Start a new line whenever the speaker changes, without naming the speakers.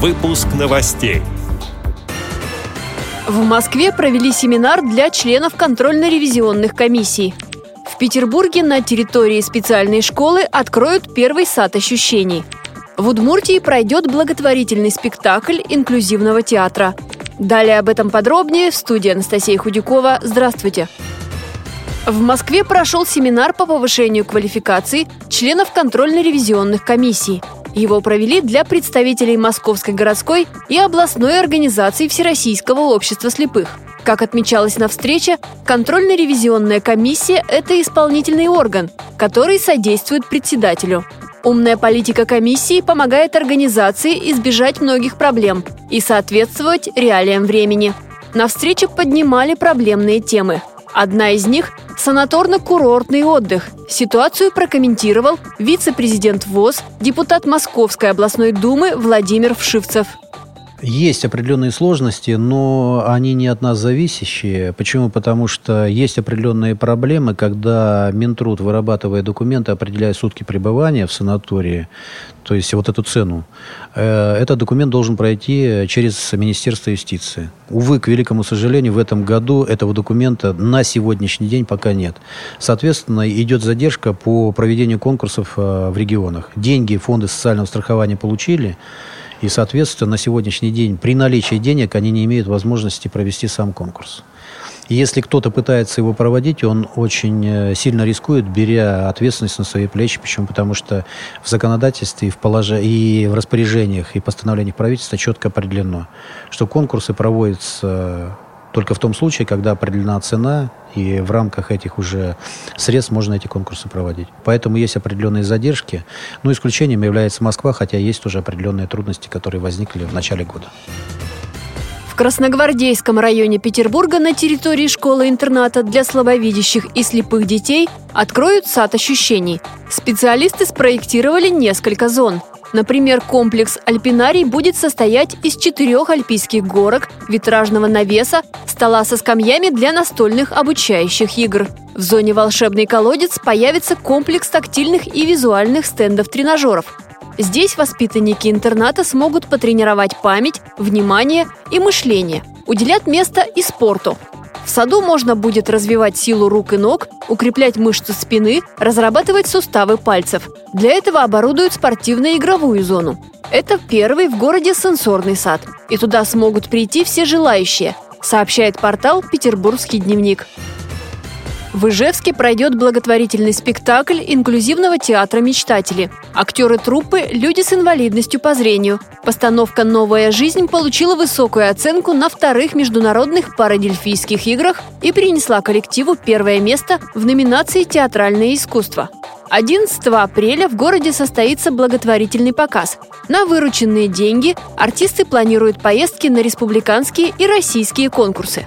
Выпуск новостей.
В Москве провели семинар для членов контрольно-ревизионных комиссий. В Петербурге на территории специальной школы откроют первый сад ощущений. В Удмуртии пройдет благотворительный спектакль инклюзивного театра. Далее об этом подробнее в студии Анастасия Худякова. Здравствуйте! В Москве прошел семинар по повышению квалификации членов контрольно-ревизионных комиссий – его провели для представителей Московской городской и областной организации Всероссийского общества слепых. Как отмечалось на встрече, контрольно-ревизионная комиссия – это исполнительный орган, который содействует председателю. Умная политика комиссии помогает организации избежать многих проблем и соответствовать реалиям времени. На встрече поднимали проблемные темы. Одна из них санаторно-курортный отдых. Ситуацию прокомментировал вице-президент ВОЗ, депутат Московской областной думы Владимир Вшивцев.
Есть определенные сложности, но они не от нас зависящие. Почему? Потому что есть определенные проблемы, когда Минтруд, вырабатывая документы, определяя сутки пребывания в санатории, то есть вот эту цену, э, этот документ должен пройти через Министерство юстиции. Увы, к великому сожалению, в этом году этого документа на сегодняшний день пока нет. Соответственно, идет задержка по проведению конкурсов э, в регионах. Деньги фонды социального страхования получили, и, соответственно, на сегодняшний день при наличии денег они не имеют возможности провести сам конкурс. И если кто-то пытается его проводить, он очень э, сильно рискует, беря ответственность на свои плечи. Почему? Потому что в законодательстве и в, полож... и в распоряжениях и постановлениях правительства четко определено, что конкурсы проводятся только в том случае, когда определена цена, и в рамках этих уже средств можно эти конкурсы проводить. Поэтому есть определенные задержки. Ну, исключением является Москва, хотя есть уже определенные трудности, которые возникли в начале года.
В Красногвардейском районе Петербурга на территории школы-интерната для слабовидящих и слепых детей откроют сад ощущений. Специалисты спроектировали несколько зон – Например, комплекс «Альпинарий» будет состоять из четырех альпийских горок, витражного навеса, стола со скамьями для настольных обучающих игр. В зоне «Волшебный колодец» появится комплекс тактильных и визуальных стендов-тренажеров. Здесь воспитанники интерната смогут потренировать память, внимание и мышление. Уделят место и спорту. В саду можно будет развивать силу рук и ног, укреплять мышцы спины, разрабатывать суставы пальцев. Для этого оборудуют спортивно-игровую зону. Это первый в городе сенсорный сад, и туда смогут прийти все желающие, сообщает портал «Петербургский дневник». В Ижевске пройдет благотворительный спектакль инклюзивного театра «Мечтатели». Актеры труппы – люди с инвалидностью по зрению. Постановка «Новая жизнь» получила высокую оценку на вторых международных парадельфийских играх и принесла коллективу первое место в номинации «Театральное искусство». 11 апреля в городе состоится благотворительный показ. На вырученные деньги артисты планируют поездки на республиканские и российские конкурсы.